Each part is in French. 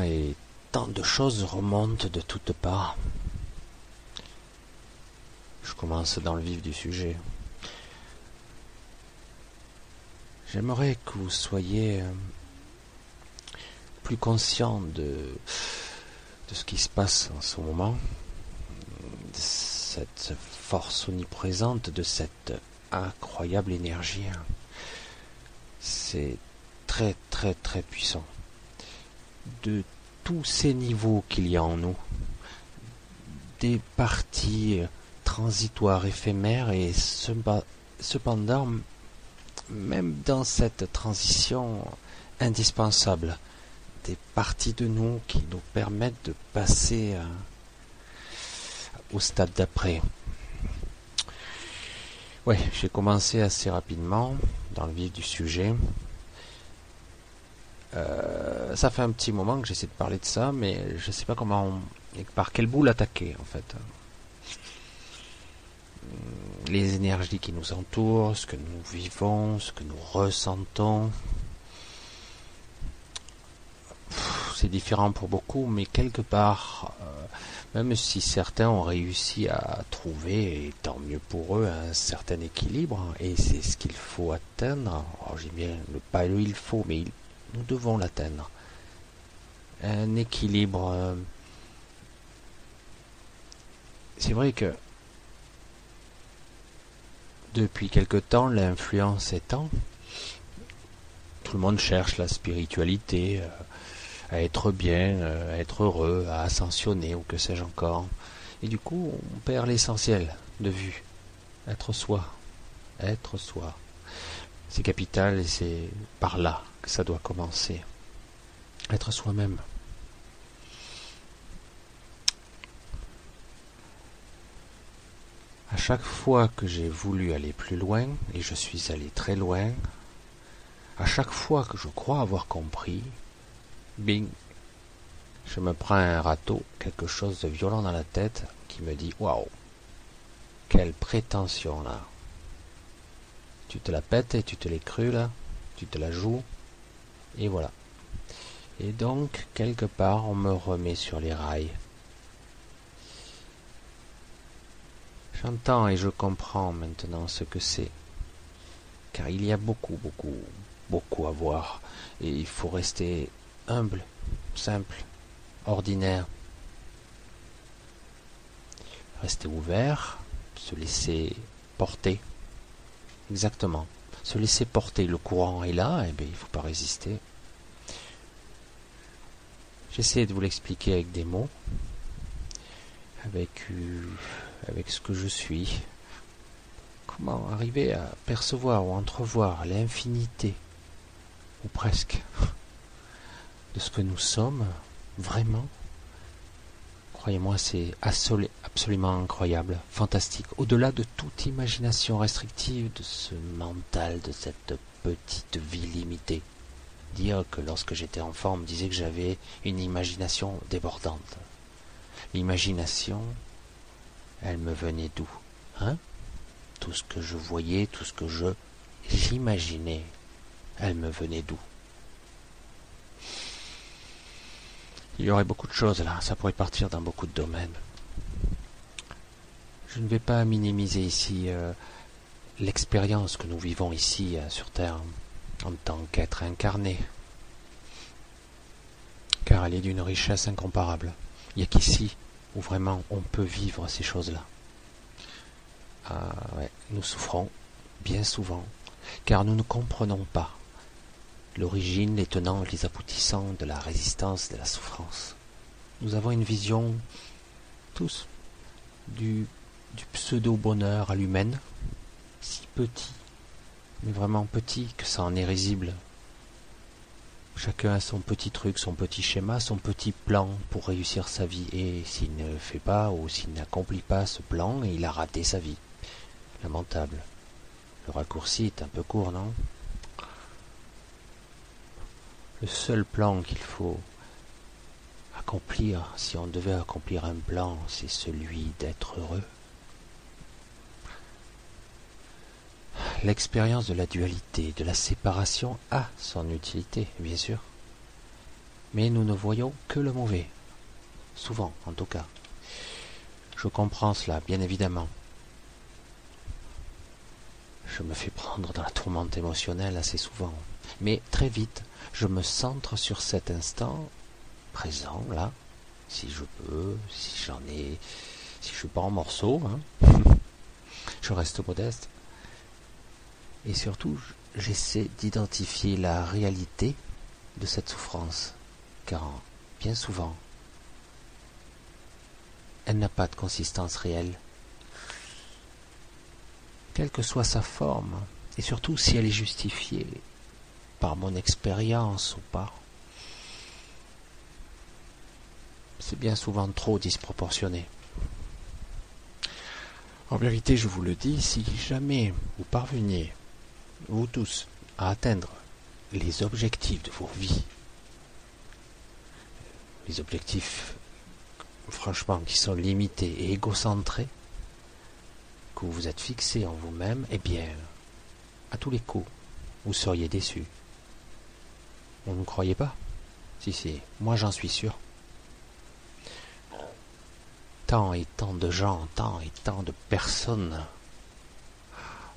et tant de choses remontent de toutes parts. Je commence dans le vif du sujet. J'aimerais que vous soyez euh, plus conscient de, de ce qui se passe en ce moment, de cette force omniprésente, de cette incroyable énergie. C'est très très très puissant. De tous ces niveaux qu'il y a en nous, des parties transitoires, éphémères, et cependant, même dans cette transition indispensable, des parties de nous qui nous permettent de passer euh, au stade d'après. Ouais, j'ai commencé assez rapidement dans le vif du sujet. Euh, ça fait un petit moment que j'essaie de parler de ça, mais je sais pas comment, et par quel bout l'attaquer en fait. Les énergies qui nous entourent, ce que nous vivons, ce que nous ressentons. C'est différent pour beaucoup, mais quelque part, euh, même si certains ont réussi à trouver, et tant mieux pour eux, un certain équilibre, et c'est ce qu'il faut atteindre. Alors j'ai bien le pas le il faut, mais il nous devons l'atteindre. Un équilibre. Euh, c'est vrai que depuis quelque temps, l'influence étant, tout le monde cherche la spiritualité, euh, à être bien, euh, à être heureux, à ascensionner ou que sais-je encore. Et du coup, on perd l'essentiel de vue. Être soi. Être soi. C'est capital et c'est par là que ça doit commencer. Être soi-même. Chaque fois que j'ai voulu aller plus loin, et je suis allé très loin, à chaque fois que je crois avoir compris, bing, je me prends un râteau, quelque chose de violent dans la tête qui me dit Waouh, quelle prétention là Tu te la pètes et tu te l'es cru là, tu te la joues, et voilà. Et donc, quelque part, on me remet sur les rails. J'entends et je comprends maintenant ce que c'est. Car il y a beaucoup, beaucoup, beaucoup à voir. Et il faut rester humble, simple, ordinaire. Rester ouvert, se laisser porter. Exactement se laisser porter. Le courant est là, et eh bien il ne faut pas résister. J'essaie de vous l'expliquer avec des mots, avec, euh, avec ce que je suis. Comment arriver à percevoir ou entrevoir l'infinité, ou presque, de ce que nous sommes vraiment? Croyez-moi, c'est absolument incroyable, fantastique, au-delà de toute imagination restrictive de ce mental, de cette petite vie limitée. Dire que lorsque j'étais enfant, on me disait que j'avais une imagination débordante. L'imagination, elle me venait d'où Hein? Tout ce que je voyais, tout ce que je j'imaginais, elle me venait d'où? Il y aurait beaucoup de choses là, ça pourrait partir dans beaucoup de domaines. Je ne vais pas minimiser ici euh, l'expérience que nous vivons ici euh, sur Terre en tant qu'être incarné, car elle est d'une richesse incomparable. Il n'y a qu'ici où vraiment on peut vivre ces choses-là. Ah, nous souffrons bien souvent, car nous ne comprenons pas l'origine, les tenants, les aboutissants de la résistance, de la souffrance. Nous avons une vision, tous, du, du pseudo-bonheur à l'humaine, si petit, mais vraiment petit que ça en est risible. Chacun a son petit truc, son petit schéma, son petit plan pour réussir sa vie. Et s'il ne fait pas ou s'il n'accomplit pas ce plan, il a raté sa vie. Lamentable. Le raccourci est un peu court, non? Le seul plan qu'il faut accomplir, si on devait accomplir un plan, c'est celui d'être heureux. L'expérience de la dualité, de la séparation a son utilité, bien sûr. Mais nous ne voyons que le mauvais. Souvent, en tout cas. Je comprends cela, bien évidemment. Je me fais prendre dans la tourmente émotionnelle assez souvent. Mais très vite, je me centre sur cet instant présent, là, si je peux, si j'en ai, si je suis pas en morceaux, hein. je reste modeste. Et surtout, j'essaie d'identifier la réalité de cette souffrance, car bien souvent, elle n'a pas de consistance réelle. Quelle que soit sa forme, et surtout si elle est justifiée par mon expérience ou pas, c'est bien souvent trop disproportionné. En vérité, je vous le dis, si jamais vous parveniez, vous tous, à atteindre les objectifs de vos vies, les objectifs franchement, qui sont limités et égocentrés, que vous vous êtes fixés en vous-même, eh bien, à tous les coups, vous seriez déçus. Vous ne croyez pas? Si, si, moi j'en suis sûr. Tant et tant de gens, tant et tant de personnes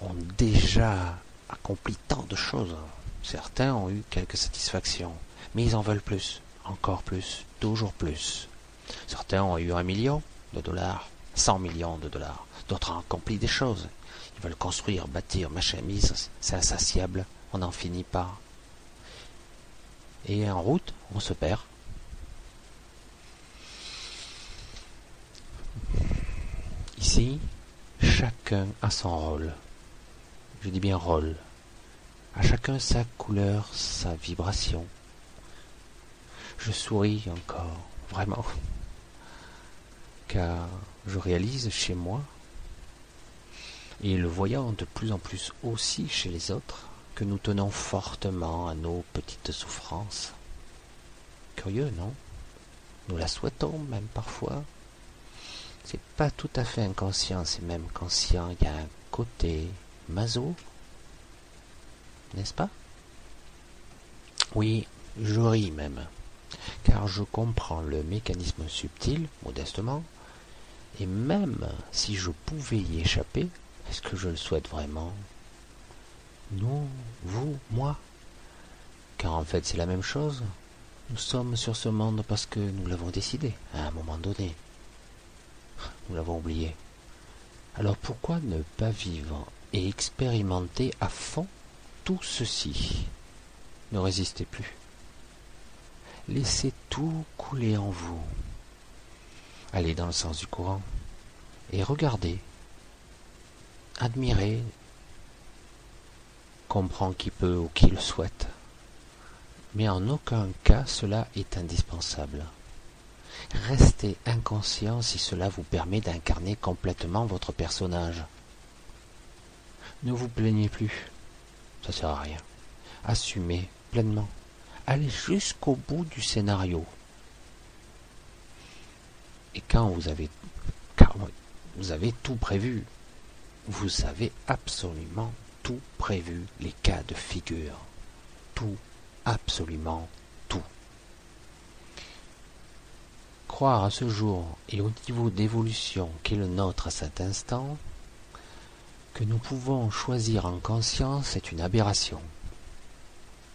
ont déjà accompli tant de choses. Certains ont eu quelques satisfactions, mais ils en veulent plus, encore plus, toujours plus. Certains ont eu un million de dollars, cent millions de dollars. D'autres ont accompli des choses. Ils veulent construire, bâtir, machin, c'est insatiable, on n'en finit pas. Et en route, on se perd. Ici, chacun a son rôle. Je dis bien rôle. À chacun sa couleur, sa vibration. Je souris encore, vraiment car je réalise chez moi, et le voyant de plus en plus aussi chez les autres, que nous tenons fortement à nos petites souffrances. Curieux, non? Nous la souhaitons même parfois. C'est pas tout à fait inconscient, c'est même conscient. Il y a un côté maso, n'est-ce pas? Oui, je ris même, car je comprends le mécanisme subtil, modestement, et même si je pouvais y échapper, est-ce que je le souhaite vraiment? Nous, vous, moi Car en fait c'est la même chose. Nous sommes sur ce monde parce que nous l'avons décidé à un moment donné. Nous l'avons oublié. Alors pourquoi ne pas vivre et expérimenter à fond tout ceci Ne résistez plus. Laissez tout couler en vous allez dans le sens du courant et regardez, admirez, comprend qui peut ou qui le souhaite. Mais en aucun cas cela est indispensable. Restez inconscient si cela vous permet d'incarner complètement votre personnage. Ne vous plaignez plus, ça sert à rien. Assumez pleinement. Allez jusqu'au bout du scénario. Et quand vous avez, vous avez tout prévu, vous avez absolument tout prévu, les cas de figure. Tout, absolument tout. Croire à ce jour et au niveau d'évolution qu'est le nôtre à cet instant, que nous pouvons choisir en conscience est une aberration.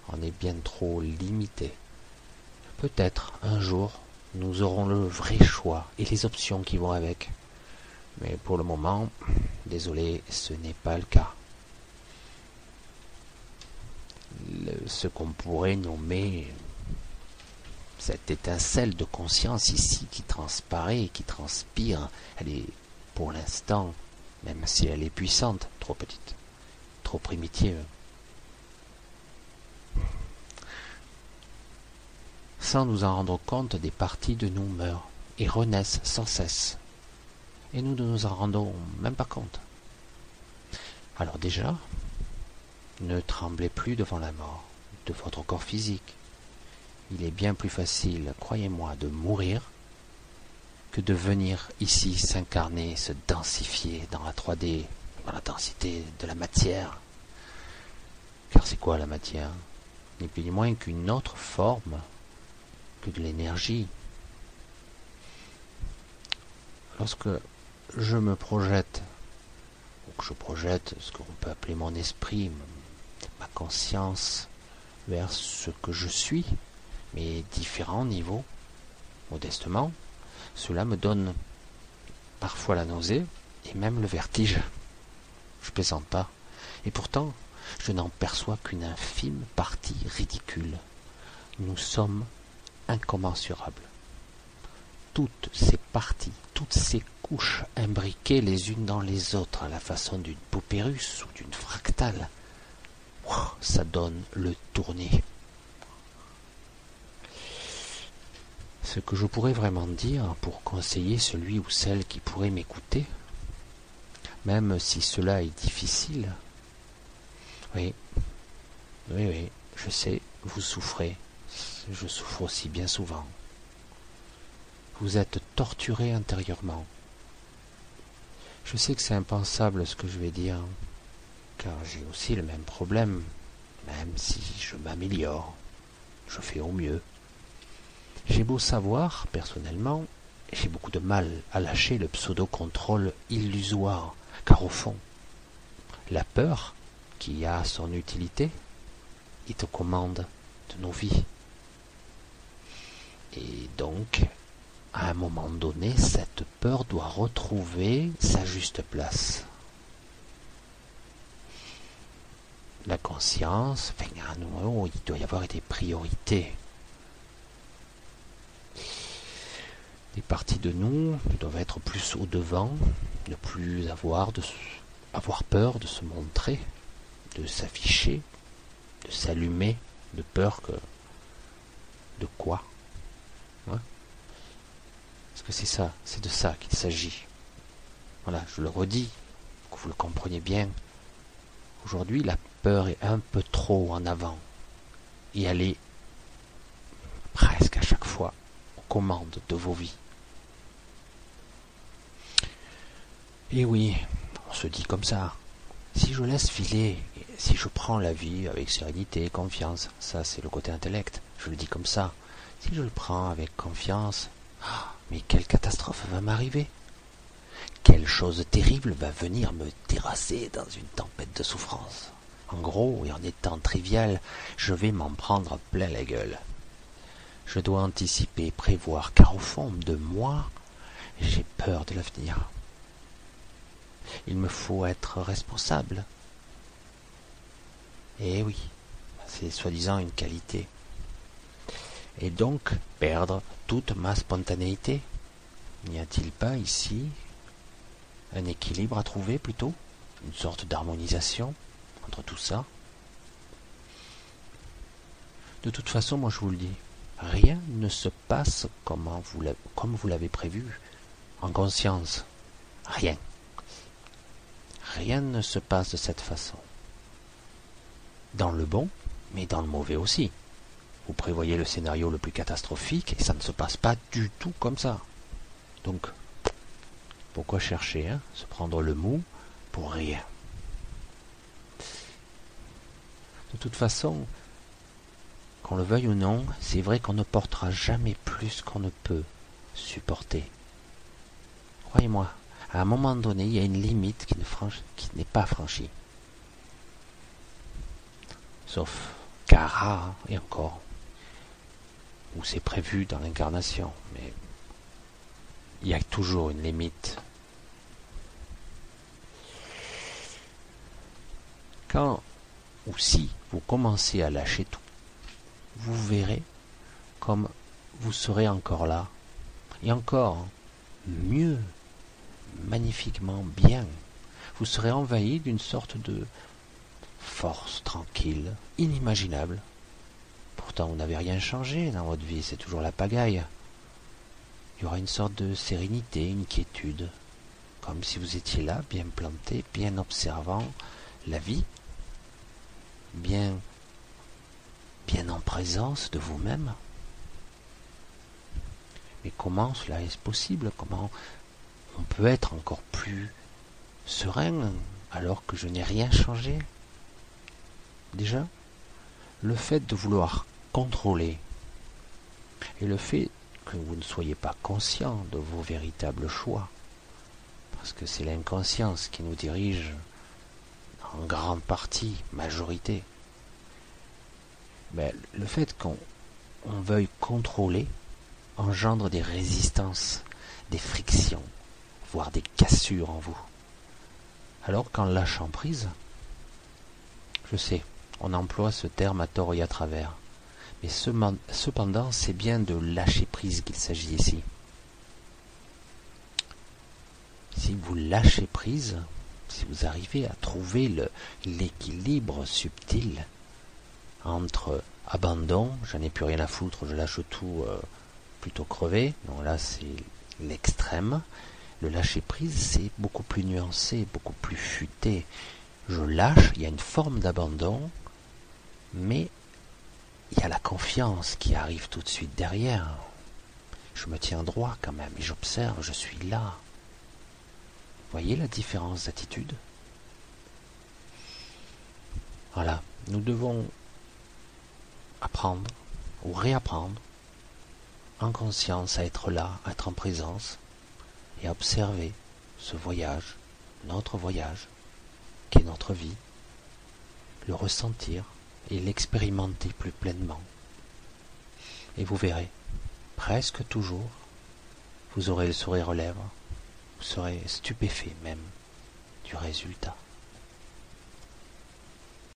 On est bien trop limité. Peut-être un jour nous aurons le vrai choix et les options qui vont avec. Mais pour le moment, désolé, ce n'est pas le cas. ce qu'on pourrait nommer cette étincelle de conscience ici qui transparaît, qui transpire, elle est pour l'instant, même si elle est puissante, trop petite, trop primitive. sans nous en rendre compte, des parties de nous meurent et renaissent sans cesse. Et nous ne nous en rendons même pas compte. Alors déjà, ne tremblez plus devant la mort de votre corps physique. Il est bien plus facile, croyez-moi, de mourir que de venir ici s'incarner, se densifier dans la 3D, dans la densité de la matière. Car c'est quoi la matière? Ni plus ni moins qu'une autre forme que de l'énergie. Lorsque je me projette, ou que je projette ce qu'on peut appeler mon esprit, ma conscience, vers ce que je suis, mes différents niveaux, modestement, cela me donne parfois la nausée et même le vertige. Je plaisante pas. Et pourtant, je n'en perçois qu'une infime partie ridicule. Nous sommes incommensurables. Toutes ces parties, toutes ces couches imbriquées les unes dans les autres à la façon d'une poupée russe ou d'une fractale, ça donne le tournis. Ce que je pourrais vraiment dire pour conseiller celui ou celle qui pourrait m'écouter, même si cela est difficile, oui, oui, oui, je sais, vous souffrez, je souffre aussi bien souvent. Vous êtes torturé intérieurement. Je sais que c'est impensable ce que je vais dire, car j'ai aussi le même problème, même si je m'améliore, je fais au mieux. J'ai beau savoir, personnellement, j'ai beaucoup de mal à lâcher le pseudo-contrôle illusoire, car au fond, la peur, qui a son utilité, est aux commandes de nos vies. Et donc, à un moment donné, cette peur doit retrouver sa juste place. La conscience, enfin, à il doit y avoir des priorités. Des parties de nous doivent être plus au devant, ne plus avoir, de, avoir peur de se montrer, de s'afficher, de s'allumer, de peur que... De quoi hein? Parce que c'est ça, c'est de ça qu'il s'agit. Voilà, je le redis, que vous le compreniez bien. Aujourd'hui, la peur est un peu trop en avant. Et elle est presque à chaque fois aux commandes de vos vies. Et oui, on se dit comme ça. Si je laisse filer, si je prends la vie avec sérénité confiance, ça c'est le côté intellect, je le dis comme ça. Si je le prends avec confiance, ah, mais quelle catastrophe va m'arriver Quelle chose terrible va venir me terrasser dans une tempête de souffrance En gros, et en étant trivial, je vais m'en prendre plein la gueule. Je dois anticiper, prévoir, car au fond de moi, j'ai peur de l'avenir il me faut être responsable. Eh oui, c'est soi-disant une qualité. Et donc perdre toute ma spontanéité. N'y a-t-il pas ici un équilibre à trouver plutôt? Une sorte d'harmonisation entre tout ça? De toute façon, moi je vous le dis, rien ne se passe comme vous l'avez prévu, en conscience. Rien rien ne se passe de cette façon. Dans le bon, mais dans le mauvais aussi. Vous prévoyez le scénario le plus catastrophique et ça ne se passe pas du tout comme ça. Donc, pourquoi chercher, hein, se prendre le mou pour rien? De toute façon, qu'on le veuille ou non, c'est vrai qu'on ne portera jamais plus qu'on ne peut supporter. Croyez-moi, à un moment donné, il y a une limite qui n'est pas franchie. Sauf Kara, et encore, où c'est prévu dans l'incarnation, mais il y a toujours une limite. Quand ou si vous commencez à lâcher tout, vous verrez comme vous serez encore là, et encore mieux magnifiquement bien. Vous serez envahi d'une sorte de force tranquille, inimaginable. Pourtant, vous n'avez rien changé dans votre vie, c'est toujours la pagaille. Il y aura une sorte de sérénité, une quiétude, comme si vous étiez là, bien planté, bien observant la vie, bien, bien en présence de vous-même. Mais comment cela est possible? Comment on peut être encore plus serein alors que je n'ai rien changé Déjà, le fait de vouloir contrôler et le fait que vous ne soyez pas conscient de vos véritables choix, parce que c'est l'inconscience qui nous dirige en grande partie, majorité. Mais le fait qu'on veuille contrôler engendre des résistances, des frictions, voire des cassures en vous. Alors qu'en lâchant prise, je sais, on emploie ce terme à tort et à travers, mais cependant c'est bien de lâcher prise qu'il s'agit ici. Si vous lâchez prise, si vous arrivez à trouver l'équilibre subtil entre abandon, j'en ai plus rien à foutre, je lâche tout euh, plutôt crevé, donc là c'est l'extrême, le lâcher prise c'est beaucoup plus nuancé, beaucoup plus futé. Je lâche, il y a une forme d'abandon, mais il y a la confiance qui arrive tout de suite derrière. Je me tiens droit quand même et j'observe, je suis là. Voyez la différence d'attitude? Voilà, nous devons apprendre ou réapprendre en conscience à être là, à être en présence et observer ce voyage, notre voyage, qui est notre vie, le ressentir et l'expérimenter plus pleinement. Et vous verrez, presque toujours, vous aurez le sourire aux lèvres, vous serez stupéfait même du résultat.